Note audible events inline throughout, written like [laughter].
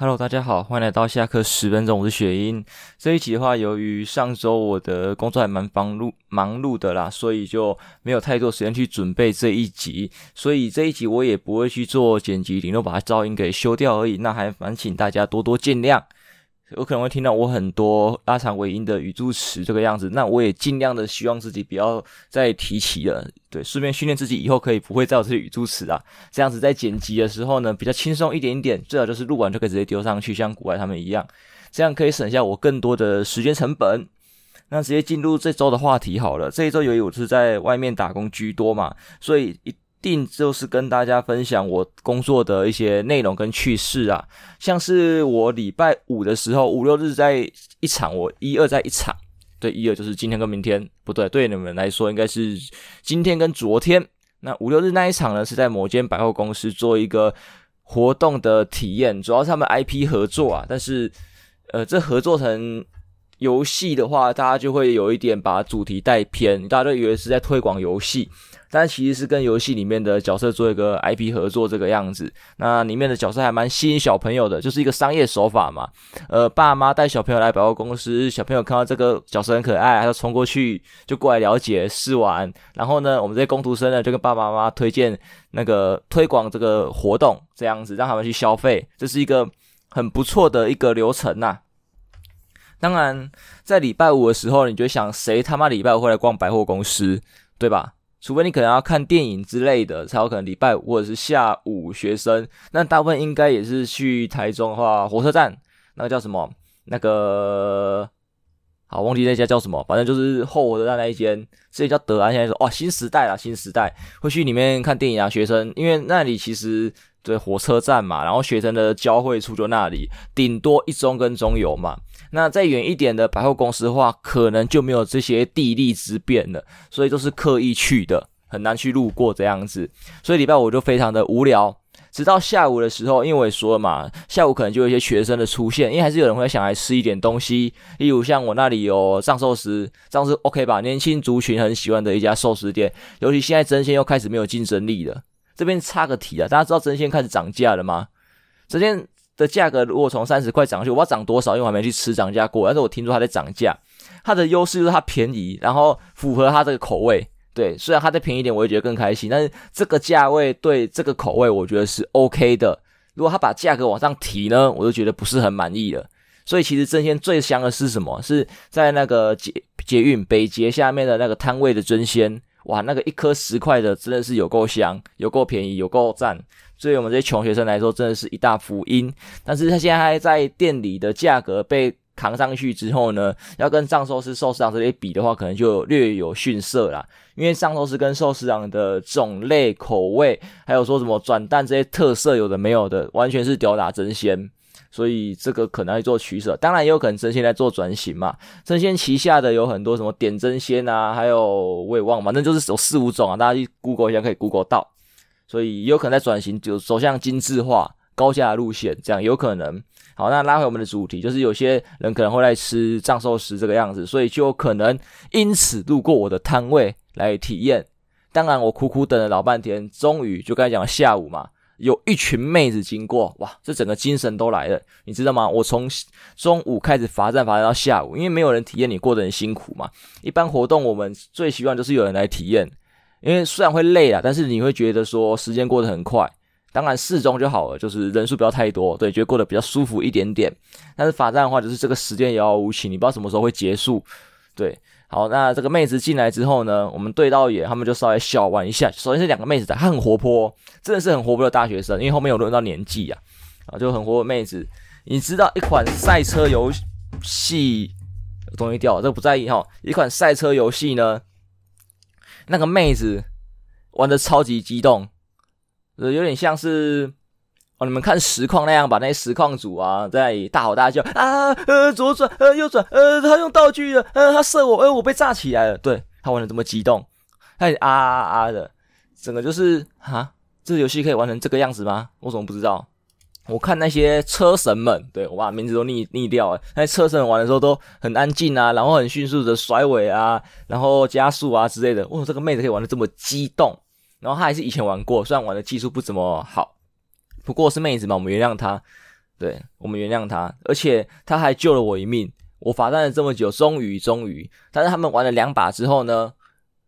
Hello，大家好，欢迎来到下课十分钟，我是雪英。这一集的话，由于上周我的工作还蛮忙碌忙碌的啦，所以就没有太多时间去准备这一集，所以这一集我也不会去做剪辑，顶多把它噪音给修掉而已。那还烦请大家多多见谅。有可能会听到我很多拉长尾音的语助词这个样子，那我也尽量的希望自己不要再提起了，对，顺便训练自己以后可以不会再有这些语助词啊，这样子在剪辑的时候呢比较轻松一点点，最好就是录完就可以直接丢上去，像国外他们一样，这样可以省下我更多的时间成本。那直接进入这周的话题好了，这一周由于我是在外面打工居多嘛，所以一。定就是跟大家分享我工作的一些内容跟趣事啊，像是我礼拜五的时候，五六日在一场，我一二在一场，对，一二就是今天跟明天，不对，对你们来说应该是今天跟昨天。那五六日那一场呢，是在某间百货公司做一个活动的体验，主要是他们 IP 合作啊，但是呃，这合作成游戏的话，大家就会有一点把主题带偏，大家都以为是在推广游戏。但其实是跟游戏里面的角色做一个 IP 合作这个样子，那里面的角色还蛮吸引小朋友的，就是一个商业手法嘛。呃，爸妈带小朋友来百货公司，小朋友看到这个角色很可爱，他就冲过去就过来了解试玩，然后呢，我们这些工读生呢就跟爸爸妈妈推荐那个推广这个活动这样子，让他们去消费，这是一个很不错的一个流程呐、当然，在礼拜五的时候，你就想谁他妈礼拜五会来逛百货公司，对吧？除非你可能要看电影之类的，才有可能礼拜五或者是下午学生。那大部分应该也是去台中的话，火车站那个叫什么？那个好，忘记那家叫什么，反正就是后火车站那一间，这里叫德安。现在说哦，新时代啦，新时代会去里面看电影啊，学生，因为那里其实对火车站嘛，然后学生的交汇处就那里，顶多一中跟中游嘛。那再远一点的百货公司的话，可能就没有这些地利之便了，所以都是刻意去的，很难去路过这样子。所以礼拜五就非常的无聊，直到下午的时候，因为我也说了嘛，下午可能就有一些学生的出现，因为还是有人会想来吃一点东西，例如像我那里有藏寿司，这样是 OK 吧？年轻族群很喜欢的一家寿司店，尤其现在争鲜又开始没有竞争力了。这边插个题啊，大家知道争鲜开始涨价了吗？争鲜。的价格如果从三十块涨去，我不知道涨多少？因为我还没去吃涨价过。但是我听说它在涨价，它的优势就是它便宜，然后符合它这个口味。对，虽然它再便宜一点，我也觉得更开心。但是这个价位对这个口味，我觉得是 OK 的。如果它把价格往上提呢，我就觉得不是很满意了。所以其实争鲜最香的是什么？是在那个捷捷运北捷下面的那个摊位的争鲜。哇，那个一颗十块的真的是有够香，有够便宜，有够赞。对于我们这些穷学生来说，真的是一大福音。但是他现在还在店里的价格被扛上去之后呢，要跟藏寿司、寿司郎这些比的话，可能就略有逊色啦。因为藏寿司跟寿司郎的种类、口味，还有说什么转蛋这些特色，有的没有的，完全是吊打争鲜。所以这个可能要做取舍。当然也有可能真仙在做转型嘛。争鲜旗下的有很多什么点真鲜啊，还有我也忘了，反正就是有四五种啊，大家去 Google 一下可以 Google 到。所以有可能在转型，就走向精致化、高价路线，这样有可能。好，那拉回我们的主题，就是有些人可能会来吃藏寿司这个样子，所以就有可能因此路过我的摊位来体验。当然，我苦苦等了老半天，终于就刚才讲下午嘛，有一群妹子经过，哇，这整个精神都来了，你知道吗？我从中午开始罚站，罚站到下午，因为没有人体验，你过得很辛苦嘛。一般活动我们最希望就是有人来体验。因为虽然会累啊，但是你会觉得说时间过得很快。当然适中就好了，就是人数不要太多，对，觉得过得比较舒服一点点。但是罚站的话，就是这个时间遥遥无期，你不知道什么时候会结束。对，好，那这个妹子进来之后呢，我们对到眼，他们就稍微小玩一下。首先是两个妹子，她很活泼，真的是很活泼的大学生。因为后面有轮到年纪啊，啊，就很活泼妹子。你知道一款赛车游戏，东西掉了，这个不在意哈。一款赛车游戏呢？那个妹子玩的超级激动，有点像是哦，你们看实况那样，把那些实况主啊在大吼大叫啊，呃，左转，呃，右转，呃，他用道具了，呃，他射我，呃，我被炸起来了。对，他玩的这么激动，他啊啊啊的，整个就是哈，这游戏可以玩成这个样子吗？我怎么不知道？我看那些车神们，对，我把名字都匿匿掉了。那些车神玩的时候都很安静啊，然后很迅速的甩尾啊，然后加速啊之类的。哇，这个妹子可以玩的这么激动，然后她还是以前玩过，虽然玩的技术不怎么好，不过是妹子嘛，我们原谅她。对，我们原谅他，而且他还救了我一命。我罚站了这么久，终于终于，但是他们玩了两把之后呢，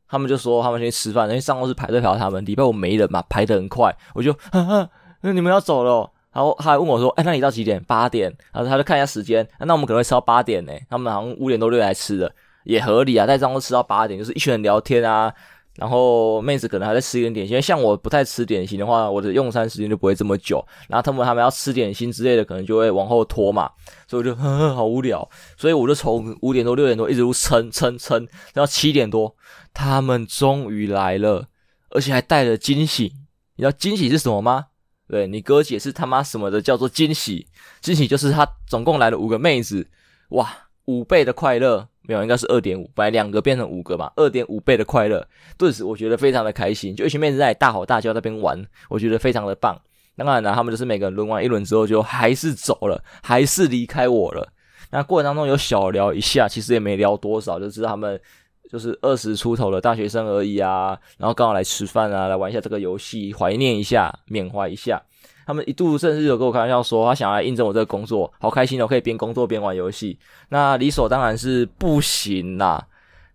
他们就说他们先去吃饭，因为上周是排队排到他们，礼拜五没人嘛，排得很快，我就哈哈，那你们要走了。然后他还问我说：“哎，那你到几点？八点？”然后他就看一下时间，那我们可能会吃到八点呢。他们好像五点多六点来吃的，也合理啊。在上周吃到八点，就是一群人聊天啊。然后妹子可能还在吃一点点心，因为像我不太吃点心的话，我的用餐时间就不会这么久。然后他们他们要吃点心之类的，可能就会往后拖嘛。所以我就呵呵好无聊，所以我就从五点多六点多一直撑撑撑，到七点多，他们终于来了，而且还带了惊喜。你知道惊喜是什么吗？对，你给我解释他妈什么的叫做惊喜？惊喜就是他总共来了五个妹子，哇，五倍的快乐，没有，应该是二点五，本来两个变成五个嘛，二点五倍的快乐，顿时我觉得非常的开心，就一群妹子在大吼大叫在那边玩，我觉得非常的棒。当然了，他们就是每个人轮完一轮之后就还是走了，还是离开我了。那过程当中有小聊一下，其实也没聊多少，就知道他们。就是二十出头的大学生而已啊，然后刚好来吃饭啊，来玩一下这个游戏，怀念一下，缅怀一下。他们一度甚至有跟我开玩笑说，他想要来应征我这个工作，好开心哦，可以边工作边玩游戏。那理所当然是不行啦，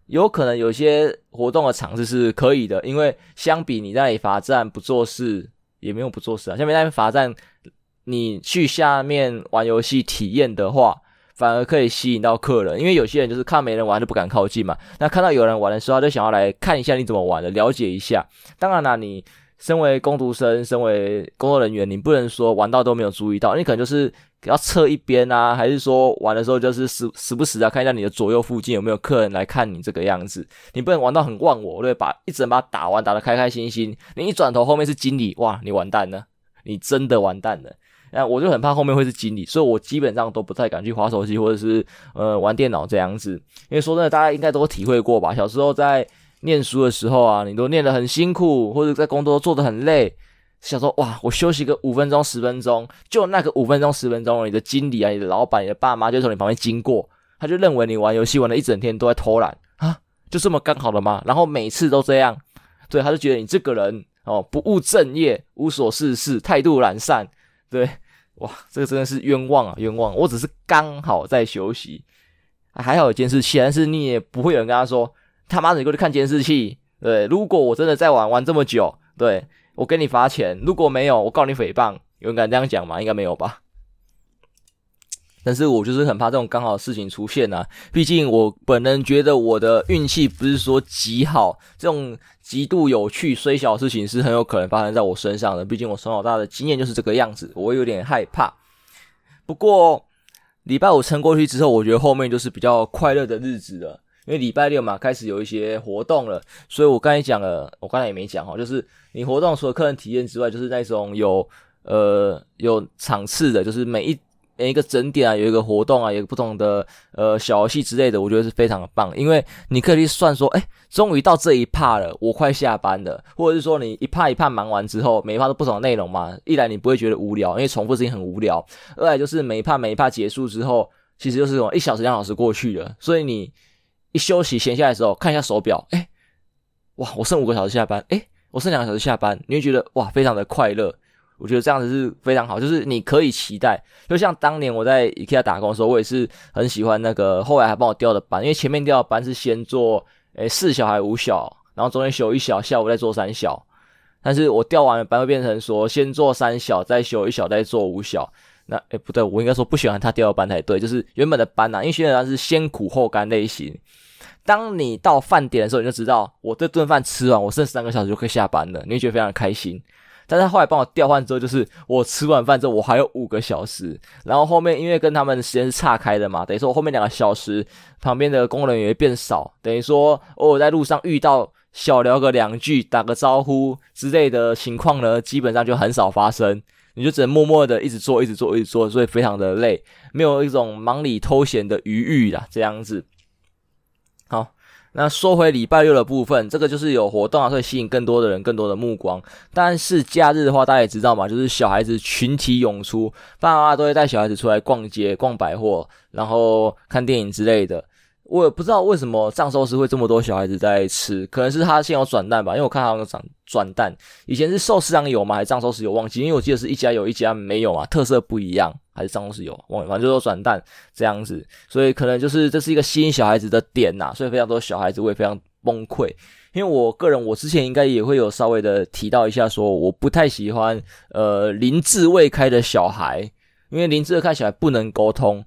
有可能有些活动的场次是可以的，因为相比你在那里罚站不做事，也没有不做事啊。下面在那边罚站，你去下面玩游戏体验的话。反而可以吸引到客人，因为有些人就是看没人玩就不敢靠近嘛。那看到有人玩的时候，他就想要来看一下你怎么玩的，了解一下。当然啦，你身为工读生，身为工作人员，你不能说玩到都没有注意到，你可能就是要侧一边啊，还是说玩的时候就是时时不时啊看一下你的左右附近有没有客人来看你这个样子。你不能玩到很忘我，对，把一整把打完，打得开开心心。你一转头后面是经理，哇，你完蛋了，你真的完蛋了。那我就很怕后面会是经理，所以我基本上都不太敢去滑手机或者是呃玩电脑这样子。因为说真的，大家应该都体会过吧？小时候在念书的时候啊，你都念得很辛苦，或者在工作做得很累，想说哇，我休息个五分钟十分钟，就那个五分钟十分钟，你的经理啊、你的老板、你的爸妈就从你旁边经过，他就认为你玩游戏玩了一整天都在偷懒啊，就这么刚好的吗？然后每次都这样，对，他就觉得你这个人哦不务正业、无所事事、态度懒散。对，哇，这个真的是冤枉啊，冤枉！我只是刚好在休息，还好有监视器，但是你也不会有人跟他说，他妈的，你过去看监视器。对，如果我真的在玩玩这么久，对，我给你罚钱；如果没有，我告你诽谤。有人敢这样讲吗？应该没有吧。但是我就是很怕这种刚好事情出现啊，毕竟我本人觉得我的运气不是说极好，这种极度有趣虽小的事情是很有可能发生在我身上的。毕竟我从小到大的经验就是这个样子，我有点害怕。不过礼拜五撑过去之后，我觉得后面就是比较快乐的日子了，因为礼拜六嘛开始有一些活动了，所以我刚才讲了，我刚才也没讲哈，就是你活动除了客人体验之外，就是那种有呃有场次的，就是每一。每一个整点啊，有一个活动啊，有不同的呃小游戏之类的，我觉得是非常棒。因为你可以算说，哎，终于到这一趴了，我快下班了，或者是说你一趴一趴忙完之后，每一趴都不同的内容嘛。一来你不会觉得无聊，因为重复事情很无聊；二来就是每一趴每一趴结束之后，其实就是这种一小时两小时过去了，所以你一休息闲下来的时候，看一下手表，哎，哇，我剩五个小时下班，哎，我剩两个小时下班，你会觉得哇，非常的快乐。我觉得这样子是非常好，就是你可以期待，就像当年我在 IKEA 打工的时候，我也是很喜欢那个，后来还帮我调的班，因为前面调的班是先做诶四小还五小，然后中间休一小，下午再做三小，但是我调完了班会变成说先做三小，再休一小，再做五小，那诶不对，我应该说不喜欢他调的班才对，就是原本的班呐、因为现在他是先苦后甘类型，当你到饭点的时候，你就知道我这顿饭吃完，我剩三个小时就可以下班了，你会觉得非常开心。但是后来帮我调换之后，就是我吃完饭之后，我还有五个小时。然后后面因为跟他们的时间是岔开的嘛，等于说我后面两个小时旁边的工人也会变少，等于说偶尔在路上遇到小聊个两句、打个招呼之类的情况呢，基本上就很少发生。你就只能默默的一直做、一直做、一直做，所以非常的累，没有一种忙里偷闲的余裕啦，这样子。那说回礼拜六的部分，这个就是有活动啊，会吸引更多的人、更多的目光。但是假日的话，大家也知道嘛，就是小孩子群体涌出，爸爸妈妈都会带小孩子出来逛街、逛百货，然后看电影之类的。我也不知道为什么藏寿司会这么多小孩子在吃，可能是他现在有转蛋吧，因为我看他有转转蛋，以前是寿司郎有吗？还是藏寿司有？忘记，因为我记得是一家有一家没有嘛，特色不一样，还是藏寿司有？忘了，反正就是转蛋这样子，所以可能就是这是一个吸引小孩子的点呐，所以非常多小孩子会非常崩溃。因为我个人，我之前应该也会有稍微的提到一下，说我不太喜欢呃灵智未开的小孩，因为灵智未开小孩不能沟通。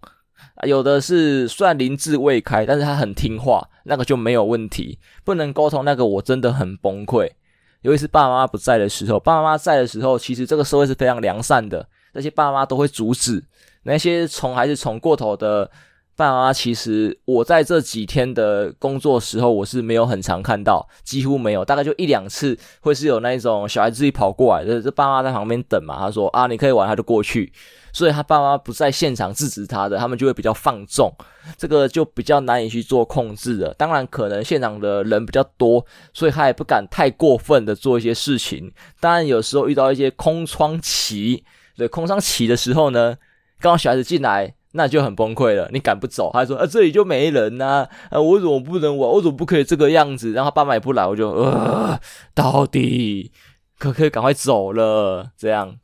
有的是虽然灵智未开，但是他很听话，那个就没有问题。不能沟通那个我真的很崩溃。尤其是爸爸妈妈不在的时候，爸爸妈妈在的时候，其实这个社会是非常良善的，那些爸妈都会阻止那些宠还是宠过头的爸妈。其实我在这几天的工作时候，我是没有很常看到，几乎没有，大概就一两次会是有那一种小孩自己跑过来的，这爸妈在旁边等嘛，他说啊你可以玩，他就过去。所以他爸妈不在现场制止他的，他们就会比较放纵，这个就比较难以去做控制了。当然，可能现场的人比较多，所以他也不敢太过分的做一些事情。当然，有时候遇到一些空窗期，对空窗期的时候呢，刚好小孩子进来，那就很崩溃了。你赶不走，他说啊这里就没人呐，啊，我怎么不能玩？我怎么不可以这个样子？然后他爸妈也不来，我就呃到底可不可以赶快走了？这样。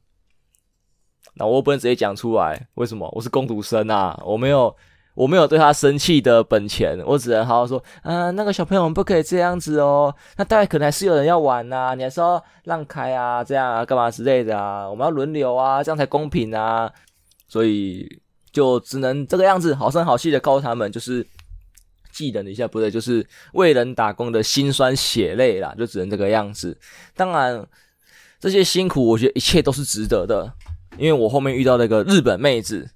那我不能直接讲出来，为什么？我是工读生啊，我没有，我没有对他生气的本钱，我只能好好说，啊，那个小朋友们不可以这样子哦，那大概可能还是有人要玩呐、啊，你还是要让开啊，这样啊，干嘛之类的啊，我们要轮流啊，这样才公平啊，所以就只能这个样子，好声好气的告诉他们，就是记得一下，不对，就是为人打工的辛酸血泪啦，就只能这个样子。当然，这些辛苦，我觉得一切都是值得的。因为我后面遇到那个日本妹子，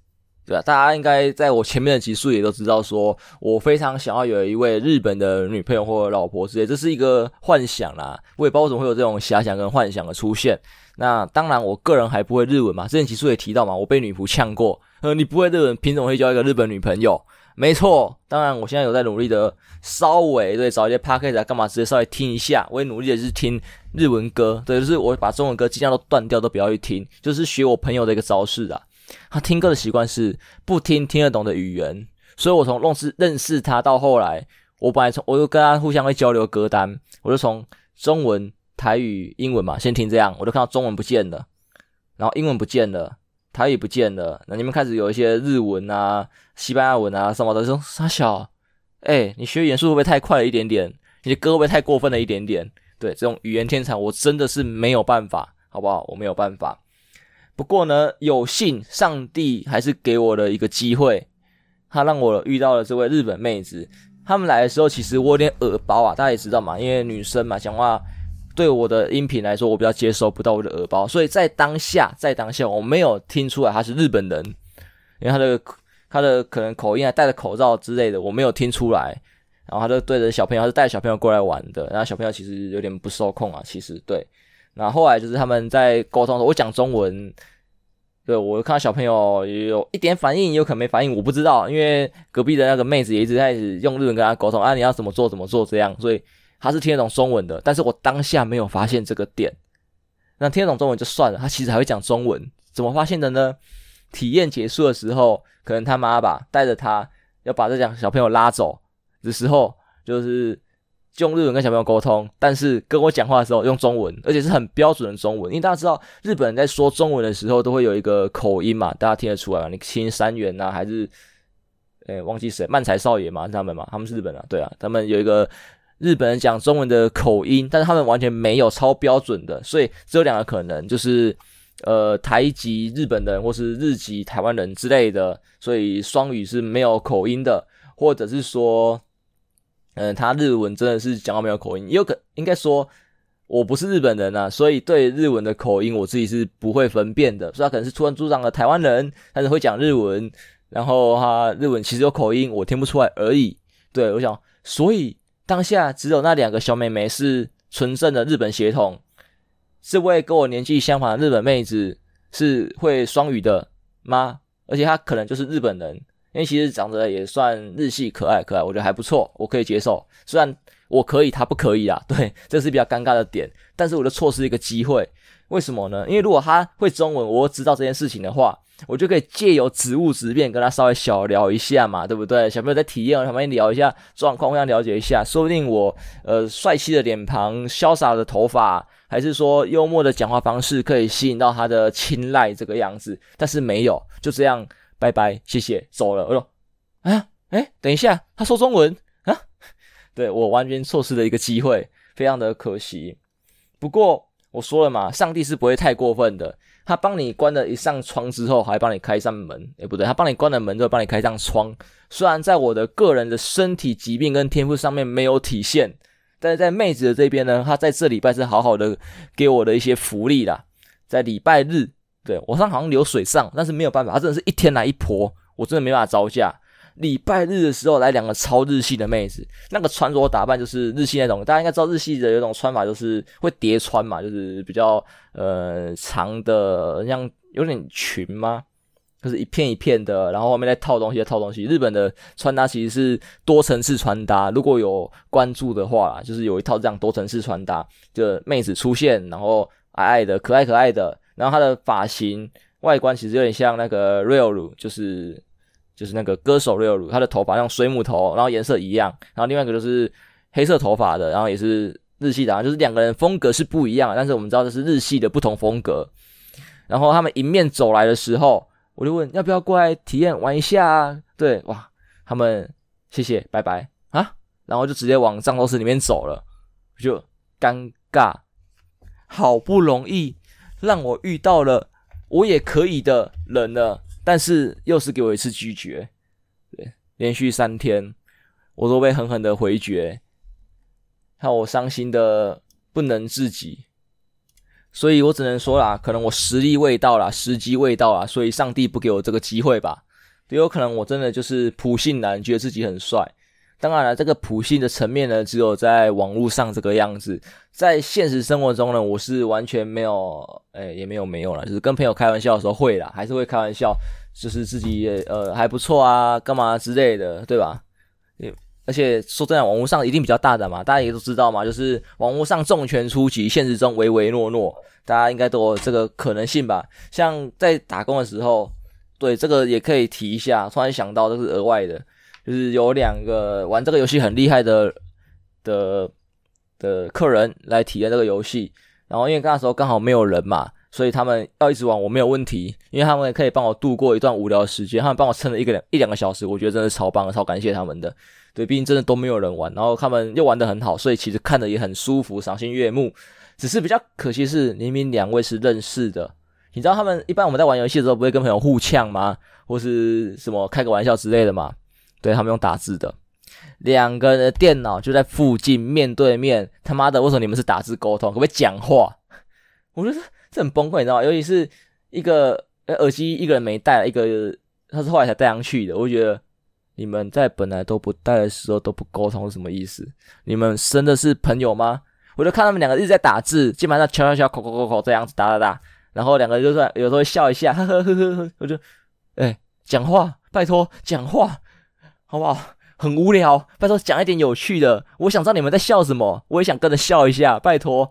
对吧？大家应该在我前面的集数也都知道，说我非常想要有一位日本的女朋友或者老婆之类，这是一个幻想啦。我也不知道为什么会有这种遐想跟幻想的出现。那当然，我个人还不会日文嘛。之前集数也提到嘛，我被女仆呛过。呃，你不会日文，凭什么会交一个日本女朋友？没错，当然我现在有在努力的，稍微对找一些 package 啊干嘛，直接稍微听一下。我也努力的是听日文歌，对，就是我把中文歌尽量都断掉，都不要去听，就是学我朋友的一个招式啊。他听歌的习惯是不听听得懂的语言，所以我从认识认识他到后来，我本来从我就跟他互相会交流歌单，我就从中文、台语、英文嘛，先听这样，我就看到中文不见了，然后英文不见了。台语不见了，那你们开始有一些日文啊、西班牙文啊什么的，说傻小，哎、你学语言速度会不会太快了一点点？你的歌会不会太过分了一点点？对，这种语言天才，我真的是没有办法，好不好？我没有办法。不过呢，有幸上帝还是给我了一个机会，他让我遇到了这位日本妹子。他们来的时候，其实我有点耳包啊，大家也知道嘛，因为女生嘛，讲话。对我的音频来说，我比较接收不到我的耳包，所以在当下，在当下我没有听出来她是日本人，因为她的他的可能口音还戴着口罩之类的，我没有听出来。然后他就对着小朋友，他是带小朋友过来玩的，然后小朋友其实有点不受控啊，其实对。然后后来就是他们在沟通的时候，我讲中文，对，我看到小朋友有一点反应，有可能没反应，我不知道，因为隔壁的那个妹子也一直在用日文跟他沟通啊，你要怎么做怎么做这样，所以。他是听得懂中文的，但是我当下没有发现这个点。那听得懂中文就算了，他其实还会讲中文，怎么发现的呢？体验结束的时候，可能他妈吧带着他要把这两个小朋友拉走的时候，就是用日文跟小朋友沟通，但是跟我讲话的时候用中文，而且是很标准的中文。因为大家知道日本人在说中文的时候都会有一个口音嘛，大家听得出来嘛？你听三元呐、啊，还是诶忘记谁？漫才少爷嘛，是他们嘛？他们是日本啊，对啊，他们有一个。日本人讲中文的口音，但是他们完全没有超标准的，所以只有两个可能，就是呃台籍日本人或是日籍台湾人之类的，所以双语是没有口音的，或者是说，嗯、他日文真的是讲到没有口音，也有可应该说我不是日本人啊，所以对日文的口音我自己是不会分辨的，所以他可能是突然出场的台湾人，但是会讲日文，然后他日文其实有口音，我听不出来而已。对，我想，所以。当下只有那两个小妹妹是纯正的日本血统，这位跟我年纪相仿的日本妹子是会双语的吗？而且她可能就是日本人，因为其实长得也算日系可爱可爱，我觉得还不错，我可以接受。虽然我可以，她不可以啊，[laughs] 对，这是比较尴尬的点。但是我就错失一个机会，为什么呢？因为如果她会中文，我知道这件事情的话，我就可以借由职务质变跟他稍微小聊一下嘛，对不对？小朋友在体验，小朋友聊一下状况，互相了解一下，说不定我呃帅气的脸庞、潇洒的头发，还是说幽默的讲话方式，可以吸引到他的青睐这个样子。但是没有，就这样，拜拜，谢谢，走了。我说，啊，哎，等一下，他说中文啊？[laughs] 对，我完全错失了一个机会，非常的可惜。不过我说了嘛，上帝是不会太过分的。他帮你关了一扇窗之后，还帮你开一扇门，诶、欸、不对，他帮你关了门之后，帮你开一扇窗。虽然在我的个人的身体疾病跟天赋上面没有体现，但是在妹子的这边呢，她在这礼拜是好好的给我的一些福利啦。在礼拜日，对，我上好像流水上，但是没有办法，他真的是一天来一泼，我真的没办法招架。礼拜日的时候来两个超日系的妹子，那个穿着打扮就是日系那种，大家应该知道日系的有种穿法就是会叠穿嘛，就是比较呃长的，像有点裙吗？就是一片一片的，然后后面再套东西，再套东西。日本的穿搭其实是多层次穿搭，如果有关注的话，就是有一套这样多层次穿搭，就妹子出现，然后矮矮的，可爱可爱的，然后她的发型外观其实有点像那个 Real，就是。就是那个歌手瑞尔他的头发像水母头，然后颜色一样。然后另外一个就是黑色头发的，然后也是日系的，就是两个人风格是不一样，但是我们知道这是日系的不同风格。然后他们迎面走来的时候，我就问要不要过来体验玩一下啊？对，哇，他们谢谢，拜拜啊，然后就直接往藏头室里面走了，就尴尬，好不容易让我遇到了我也可以的人了。但是又是给我一次拒绝，对，连续三天我都被狠狠的回绝，让我伤心的不能自己，所以我只能说啦，可能我实力未到啦，时机未到啦，所以上帝不给我这个机会吧，也有可能我真的就是普信男，觉得自己很帅。当然了，这个普信的层面呢，只有在网络上这个样子，在现实生活中呢，我是完全没有，诶，也没有没有了，就是跟朋友开玩笑的时候会啦，还是会开玩笑，就是自己也呃还不错啊，干嘛之类的，对吧？而且说真的，网络上一定比较大胆嘛，大家也都知道嘛，就是网络上重拳出击，现实中唯唯诺诺，大家应该都有这个可能性吧？像在打工的时候，对这个也可以提一下，突然想到这是额外的。就是有两个玩这个游戏很厉害的的的客人来体验这个游戏，然后因为那时候刚好没有人嘛，所以他们要一直玩我没有问题，因为他们也可以帮我度过一段无聊的时间，他们帮我撑了一个两一两个小时，我觉得真的超棒，超感谢他们的。对，毕竟真的都没有人玩，然后他们又玩得很好，所以其实看着也很舒服，赏心悦目。只是比较可惜是，明明两位是认识的，你知道他们一般我们在玩游戏的时候不会跟朋友互呛吗？或是什么开个玩笑之类的嘛？对，他们用打字的，两个人的电脑就在附近，面对面。他妈的，为什么你们是打字沟通，可不可以讲话？[laughs] 我觉得这很崩溃，你知道吗？尤其是一个耳机，一个人没带，一个他是后来才带上去的。我觉得你们在本来都不带的时候都不沟通是什么意思？你们真的是朋友吗？我就看他们两个一直在打字，基本上敲敲敲，口口口口这样子打打打，然后两个人就算有时候笑一下，呵呵呵呵呵。我就哎，讲话，拜托讲话。好不好？[laughs] 很无聊，拜托讲一点有趣的。我想知道你们在笑什么，我也想跟着笑一下，拜托。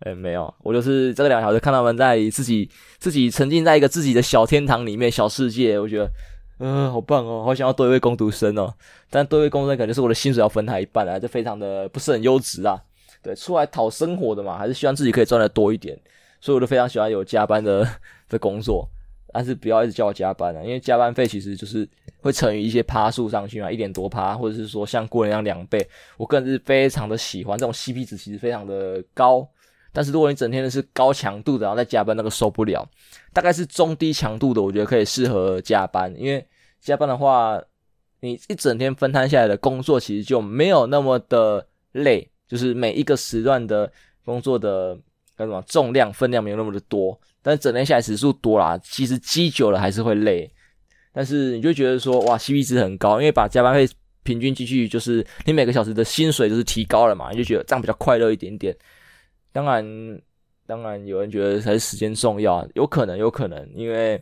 哎、没有，我就是这个两个小时看他们在自己自己沉浸在一个自己的小天堂里面，小世界，我觉得，嗯、好棒哦，好想要多一位工读生哦。但多一位工读生感觉是我的薪水要分他一半啊，这非常的不是很优质啊。对，出来讨生活的嘛，还是希望自己可以赚的多一点，所以我就非常喜欢有加班的 [laughs] 的工作。但是不要一直叫我加班啊，因为加班费其实就是会乘以一些趴数上去嘛，一点多趴，或者是说像过年一样两倍。我个人是非常的喜欢这种 CP 值，其实非常的高。但是如果你整天的是高强度的，然后再加班，那个受不了。大概是中低强度的，我觉得可以适合加班，因为加班的话，你一整天分摊下来的工作其实就没有那么的累，就是每一个时段的工作的干什么重量分量没有那么的多。但整天下来时数多啦，其实积久了还是会累。但是你就觉得说，哇，CP 值很高，因为把加班费平均进去，就是你每个小时的薪水就是提高了嘛，你就觉得这样比较快乐一点点。当然，当然有人觉得还是时间重要，有可能，有可能，因为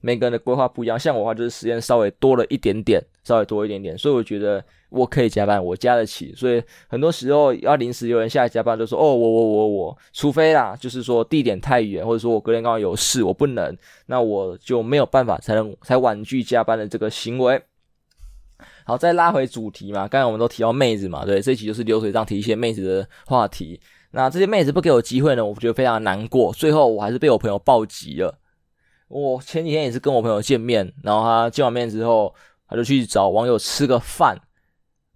每个人的规划不一样。像我的话，就是时间稍微多了一点点，稍微多一点点，所以我觉得我可以加班，我加得起。所以很多时候要临时有人下来加班，就说哦，我我我我，除非啦，就是说地点太远，或者说我隔天刚好有事，我不能，那我就没有办法才能才婉拒加班的这个行为。好，再拉回主题嘛，刚才我们都提到妹子嘛，对，这一期就是流水账提一些妹子的话题。那这些妹子不给我机会呢，我觉得非常难过。最后我还是被我朋友暴击了。我前几天也是跟我朋友见面，然后他见完面之后，他就去找网友吃个饭。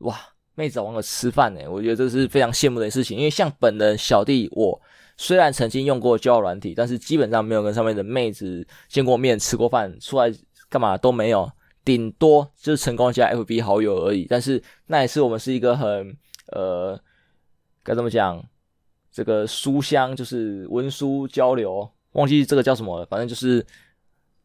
哇，妹子找网友吃饭呢，我觉得这是非常羡慕的事情。因为像本人小弟，我虽然曾经用过交友软体，但是基本上没有跟上面的妹子见过面、吃过饭，出来干嘛都没有，顶多就是成功加 FB 好友而已。但是那一次我们是一个很呃，该怎么讲？这个书香就是文书交流，忘记这个叫什么了，反正就是。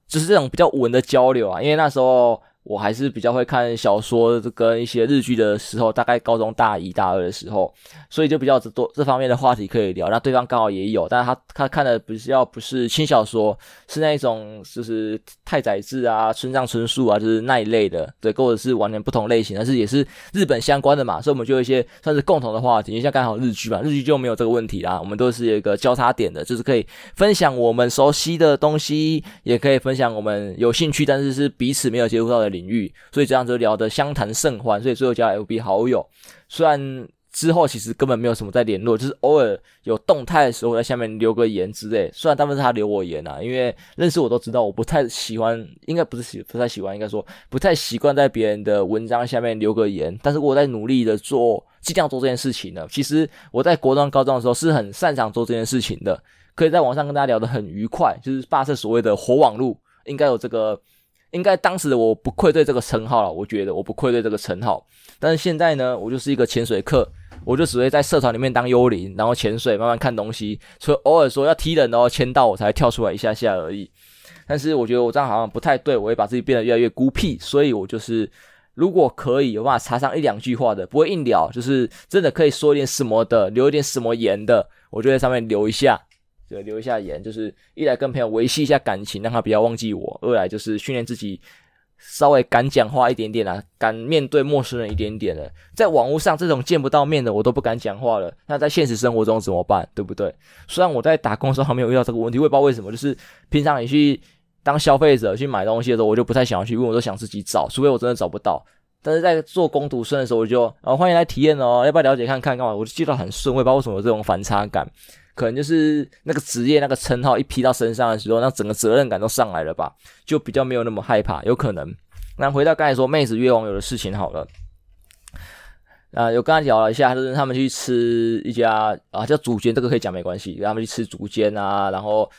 就是这种比较文的交流啊，因为那时候。我还是比较会看小说跟一些日剧的时候，大概高中大一大二的时候，所以就比较多这方面的话题可以聊。那对方刚好也有，但是他他看的比较不是轻小说，是那种就是太宰治啊、村上春树啊，就是那一类的，对，跟我是完全不同类型，但是也是日本相关的嘛，所以我们就有一些算是共同的话题。因为像刚好日剧嘛，日剧就没有这个问题啦，我们都是有一个交叉点的，就是可以分享我们熟悉的东西，也可以分享我们有兴趣但是是彼此没有接触到的领域，所以这样就聊得相谈甚欢，所以最后加 FB 好友。虽然之后其实根本没有什么在联络，就是偶尔有动态的时候在下面留个言之类。虽然大部分是他留我言啊，因为认识我都知道我不太喜欢，应该不是喜不太喜欢，应该说不太习惯在别人的文章下面留个言。但是我在努力的做，尽量做这件事情呢。其实我在国中、高中的时候是很擅长做这件事情的，可以在网上跟大家聊得很愉快，就是霸设所谓的活网路，应该有这个。应该当时我不愧对这个称号了，我觉得我不愧对这个称号。但是现在呢，我就是一个潜水客，我就只会在社团里面当幽灵，然后潜水慢慢看东西，所以偶尔说要踢人，然后签到我才跳出来一下下而已。但是我觉得我这样好像不太对，我会把自己变得越来越孤僻，所以我就是如果可以有办法插上一两句话的，不会硬聊，就是真的可以说一点什么的，留一点什么言的，我就在上面留一下。对，留一下言，就是一来跟朋友维系一下感情，让他不要忘记我；二来就是训练自己稍微敢讲话一点点啊，敢面对陌生人一点点的。在网络上这种见不到面的，我都不敢讲话了。那在现实生活中怎么办？对不对？虽然我在打工的时候还没有遇到这个问题，我也不知道为什么。就是平常你去当消费者去买东西的时候，我就不太想要去问，我都想自己找，除非我真的找不到。但是在做工读生的时候，我就啊欢迎来体验哦，要不要了解看看干嘛？我就记得很顺，我也不知道为什么有这种反差感。可能就是那个职业那个称号一披到身上的时候，那整个责任感都上来了吧，就比较没有那么害怕，有可能。那回到刚才说妹子约网友的事情好了，啊，有跟他聊了一下，就是他们去吃一家啊叫竹间，这个可以讲没关系，他们去吃竹间啊，然后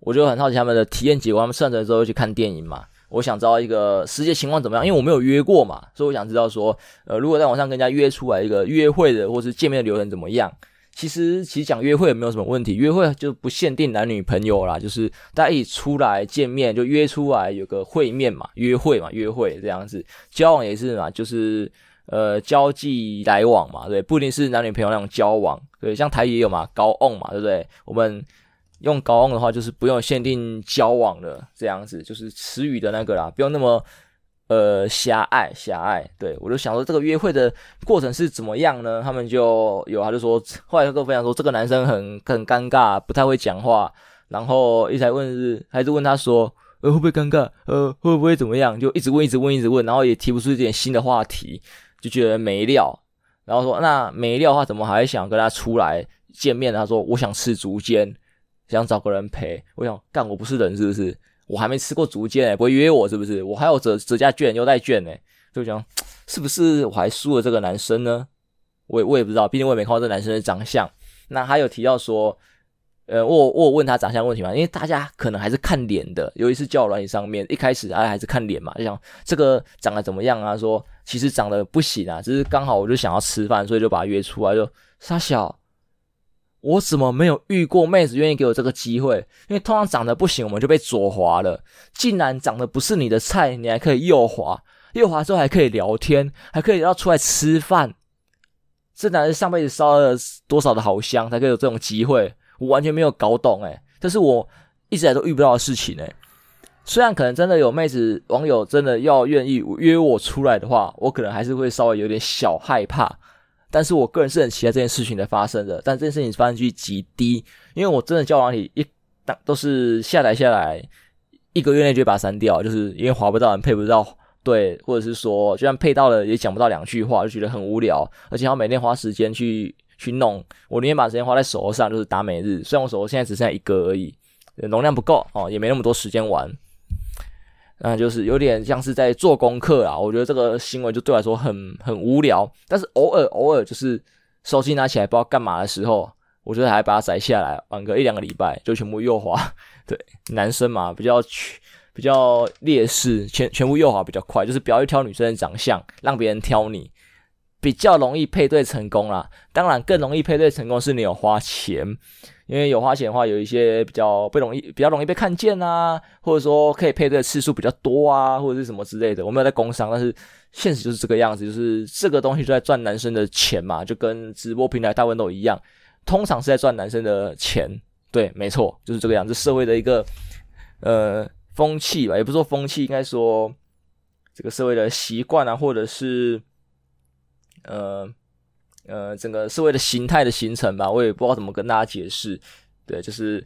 我就很好奇他们的体验结果，他们上车之后去看电影嘛，我想知道一个实际情况怎么样，因为我没有约过嘛，所以我想知道说，呃，如果在网上跟人家约出来一个约会的或是见面的流程怎么样？其实，其实讲约会也没有什么问题，约会就不限定男女朋友啦，就是大家一起出来见面，就约出来有个会面嘛，约会嘛，约会这样子，交往也是嘛，就是呃交际来往嘛，对，不一定是男女朋友那种交往，对，像台也有嘛，交往嘛，对不对？我们用交往的话，就是不用限定交往的这样子，就是词语的那个啦，不用那么。呃，狭隘，狭隘，对，我就想说这个约会的过程是怎么样呢？他们就有，他就说，后来跟我分享说，这个男生很很尴尬，不太会讲话，然后一直问是，还是问他说，呃，会不会尴尬？呃，会不会怎么样？就一直问，一直问，一直问，然后也提不出一点新的话题，就觉得没料。然后说，那没料的话，怎么还想跟他出来见面？他说，我想吃竹间，想找个人陪。我想干，我不是人是不是？我还没吃过竹间诶，不会约我是不是？我还有折折价券、优待券诶，就讲是不是我还输了这个男生呢？我我也不知道，毕竟我也没看到这男生的长相。那还有提到说，呃，我我问他长相问题嘛？因为大家可能还是看脸的，尤其是交友软体上面，一开始大家还是看脸嘛，就想这个长得怎么样啊？说其实长得不行啊，只是刚好我就想要吃饭，所以就把他约出来，就杀小。我怎么没有遇过妹子愿意给我这个机会？因为通常长得不行，我们就被左滑了。竟然长得不是你的菜，你还可以右滑，右滑之后还可以聊天，还可以要出来吃饭。这男人上辈子烧了多少的好香，才可以有这种机会？我完全没有搞懂诶，这是我一直来都遇不到的事情诶。虽然可能真的有妹子网友真的要愿意约我出来的话，我可能还是会稍微有点小害怕。但是我个人是很期待这件事情的发生的，但这件事情发生率极低，因为我真的交往里一当都是下载下来，一个月内就把它删掉，就是因为划不到配不到，对，或者是说就算配到了也讲不到两句话，就觉得很无聊，而且要每天花时间去去弄，我宁愿把时间花在手游上，就是打每日，虽然我手游现在只剩下一个而已，容量不够哦，也没那么多时间玩。那就是有点像是在做功课啊，我觉得这个行为就对我来说很很无聊。但是偶尔偶尔就是手机拿起来不知道干嘛的时候，我觉得还把它载下来玩个一两个礼拜，就全部右滑。[laughs] 对，男生嘛，比较比较劣势，全全部右滑比较快，就是不要去挑女生的长相，让别人挑你，比较容易配对成功啦。当然，更容易配对成功是你有花钱。因为有花钱的话，有一些比较不容易、比较容易被看见啊，或者说可以配对的次数比较多啊，或者是什么之类的。我没有在工商，但是现实就是这个样子，就是这个东西就在赚男生的钱嘛，就跟直播平台大部分都一样，通常是在赚男生的钱。对，没错，就是这个样子。社会的一个呃风气吧，也不是说风气，应该说这个社会的习惯啊，或者是呃。呃，整个社会的形态的形成吧，我也不知道怎么跟大家解释。对，就是。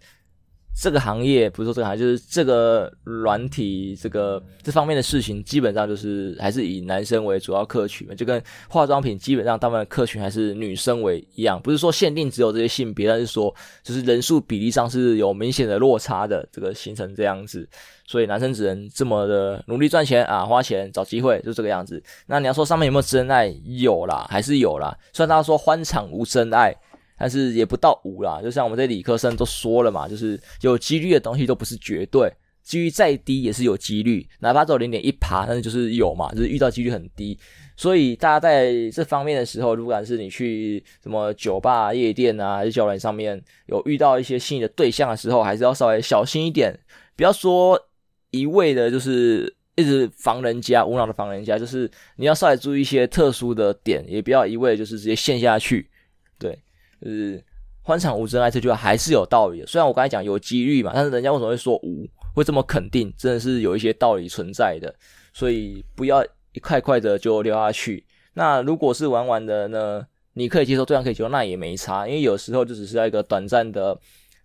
这个行业不是说这个行业，就是这个软体这个这方面的事情，基本上就是还是以男生为主要客群，就跟化妆品基本上大部分客群还是女生为一样，不是说限定只有这些性别，但是说就是人数比例上是有明显的落差的，这个形成这样子，所以男生只能这么的努力赚钱啊，花钱找机会，就这个样子。那你要说上面有没有真爱？有啦，还是有啦。虽然大家说欢场无真爱。但是也不到无啦，就像我们这理科生都说了嘛，就是有几率的东西都不是绝对，几率再低也是有几率，哪怕只有零点一趴，但是就是有嘛，就是遇到几率很低。所以大家在这方面的时候，不管是你去什么酒吧、夜店啊，还是交友上面有遇到一些心仪的对象的时候，还是要稍微小心一点，不要说一味的就是一直防人家，无脑的防人家，就是你要稍微注意一些特殊的点，也不要一味就是直接陷下去，就是欢场无真爱这句话还是有道理的，虽然我刚才讲有几率嘛，但是人家为什么会说无，会这么肯定，真的是有一些道理存在的，所以不要一块块的就溜下去。那如果是玩玩的呢，你可以接受，对方可以接受，那也没差，因为有时候就只是要一个短暂的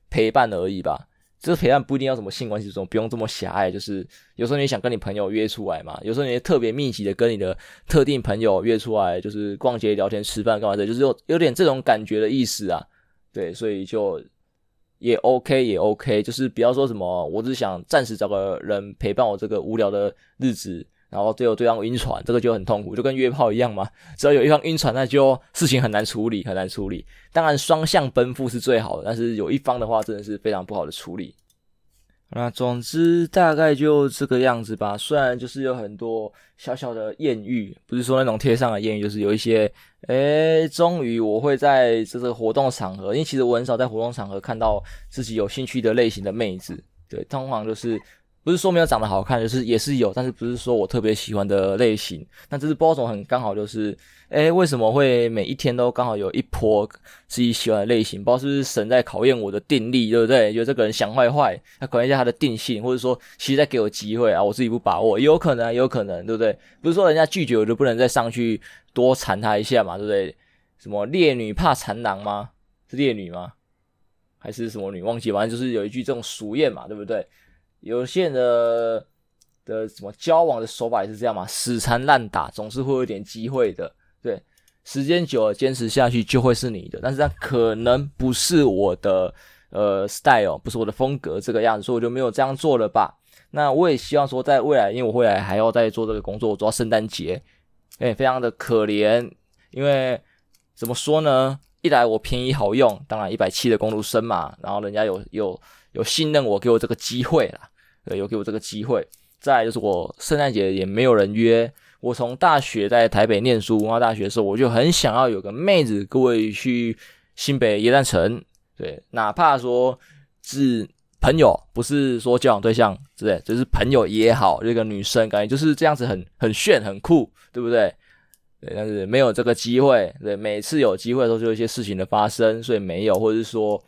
陪伴而已吧。这个陪伴不一定要什么性关系这种，不用这么狭隘。就是有时候你想跟你朋友约出来嘛，有时候你特别密集的跟你的特定朋友约出来，就是逛街、聊天、吃饭干嘛的，就是有有点这种感觉的意思啊。对，所以就也 OK，也 OK。就是不要说什么，我只是想暂时找个人陪伴我这个无聊的日子，然后最后对方晕船，这个就很痛苦，就跟约炮一样嘛。只要有一方晕船，那就事情很难处理，很难处理。当然，双向奔赴是最好的，但是有一方的话，真的是非常不好的处理。那总之大概就这个样子吧。虽然就是有很多小小的艳遇，不是说那种贴上的艳遇，就是有一些，诶，终于我会在这个活动场合，因为其实我很少在活动场合看到自己有兴趣的类型的妹子，对，通常就是。不是说没有长得好看，就是也是有，但是不是说我特别喜欢的类型。那这是包总很刚好就是，诶，为什么会每一天都刚好有一波自己喜欢的类型？不知道是不是神在考验我的定力，对不对？就这个人想坏坏，要考验一下他的定性，或者说其实在给我机会啊，我自己不把握，也有可能，也有可能，对不对？不是说人家拒绝我就不能再上去多缠他一下嘛，对不对？什么烈女怕缠郎吗？是烈女吗？还是什么女？忘记，反正就是有一句这种俗谚嘛，对不对？有些人的的什么交往的手法也是这样嘛，死缠烂打，总是会有点机会的。对，时间久了坚持下去就会是你的，但是他可能不是我的呃 style，不是我的风格这个样子，所以我就没有这样做了吧。那我也希望说，在未来，因为我未来还要再做这个工作，我做到圣诞节，哎，非常的可怜，因为怎么说呢？一来我便宜好用，当然一百七的公路升嘛，然后人家有有有信任我，给我这个机会啦。对，有给我这个机会。再就是我圣诞节也没有人约。我从大学在台北念书，文化大学的时候，我就很想要有个妹子跟我去新北耶诞城。对，哪怕说是朋友，不是说交往对象，对不对？就是朋友也好，这个女生感觉就是这样子很，很很炫，很酷，对不对？对，但是没有这个机会。对，每次有机会的时候，就有一些事情的发生，所以没有，或者是说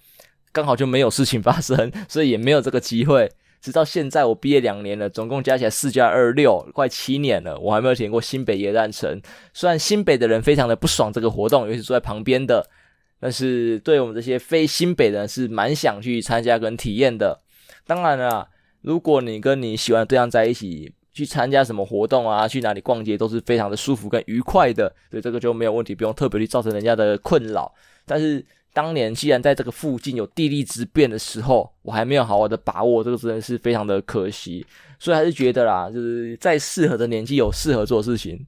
刚好就没有事情发生，所以也没有这个机会。直到现在我毕业两年了，总共加起来四加二六，快七年了，我还没有体验过新北耶诞城。虽然新北的人非常的不爽这个活动，尤其是住在旁边的，但是对我们这些非新北人是蛮想去参加跟体验的。当然了，如果你跟你喜欢的对象在一起，去参加什么活动啊，去哪里逛街都是非常的舒服跟愉快的，所以这个就没有问题，不用特别去造成人家的困扰。但是当年既然在这个附近有地利之便的时候，我还没有好好的把握，这个真的是非常的可惜。所以还是觉得啦，就是在适合的年纪有适合做事情，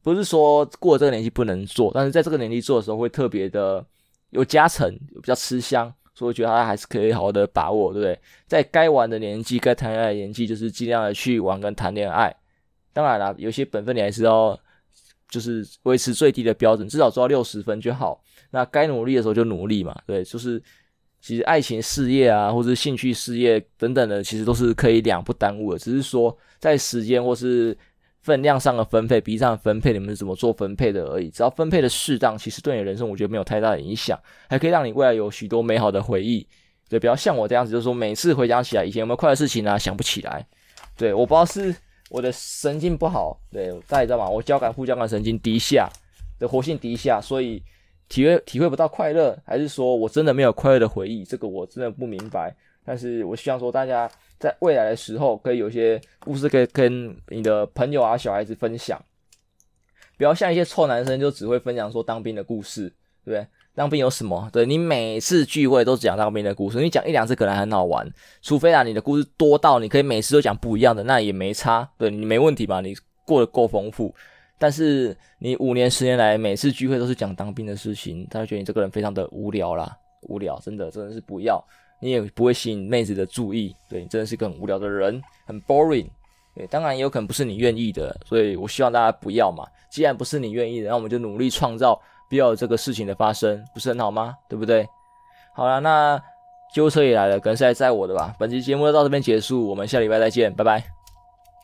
不是说过这个年纪不能做，但是在这个年纪做的时候会特别的有加成，比较吃香。所以我觉得他还是可以好好的把握，对不对？在该玩的年纪，该谈恋爱的年纪，就是尽量的去玩跟谈恋爱。当然啦，有些本分你还是要，就是维持最低的标准，至少做到六十分就好。那该努力的时候就努力嘛，对，就是其实爱情事业啊，或者兴趣事业等等的，其实都是可以两不耽误的，只是说在时间或是。分量上的分配，比例上分配，你们是怎么做分配的而已。只要分配的适当，其实对你人生我觉得没有太大的影响，还可以让你未来有许多美好的回忆。对，不要像我这样子，就是说每次回想起来以前有没有快乐事情啊，想不起来。对，我不知道是我的神经不好，对，大家知道吗？我交感副交感神经低下，的活性低下，所以体会体会不到快乐，还是说我真的没有快乐的回忆？这个我真的不明白。但是我希望说大家。在未来的时候，可以有些故事可以跟你的朋友啊、小孩子分享，不要像一些臭男生就只会分享说当兵的故事，对不对？当兵有什么？对，你每次聚会都讲当兵的故事，你讲一两次可能很好玩，除非啊你的故事多到你可以每次都讲不一样的，那也没差，对，你没问题吧？你过得够丰富。但是你五年、十年来每次聚会都是讲当兵的事情，他会觉得你这个人非常的无聊啦，无聊，真的真的是不要。你也不会吸引妹子的注意，对，你真的是个很无聊的人，很 boring，对，当然也有可能不是你愿意的，所以我希望大家不要嘛。既然不是你愿意的，那我们就努力创造不要这个事情的发生，不是很好吗？对不对？好了，那救护车也来了，可能是来载我的吧。本期节目就到这边结束，我们下礼拜再见，拜拜。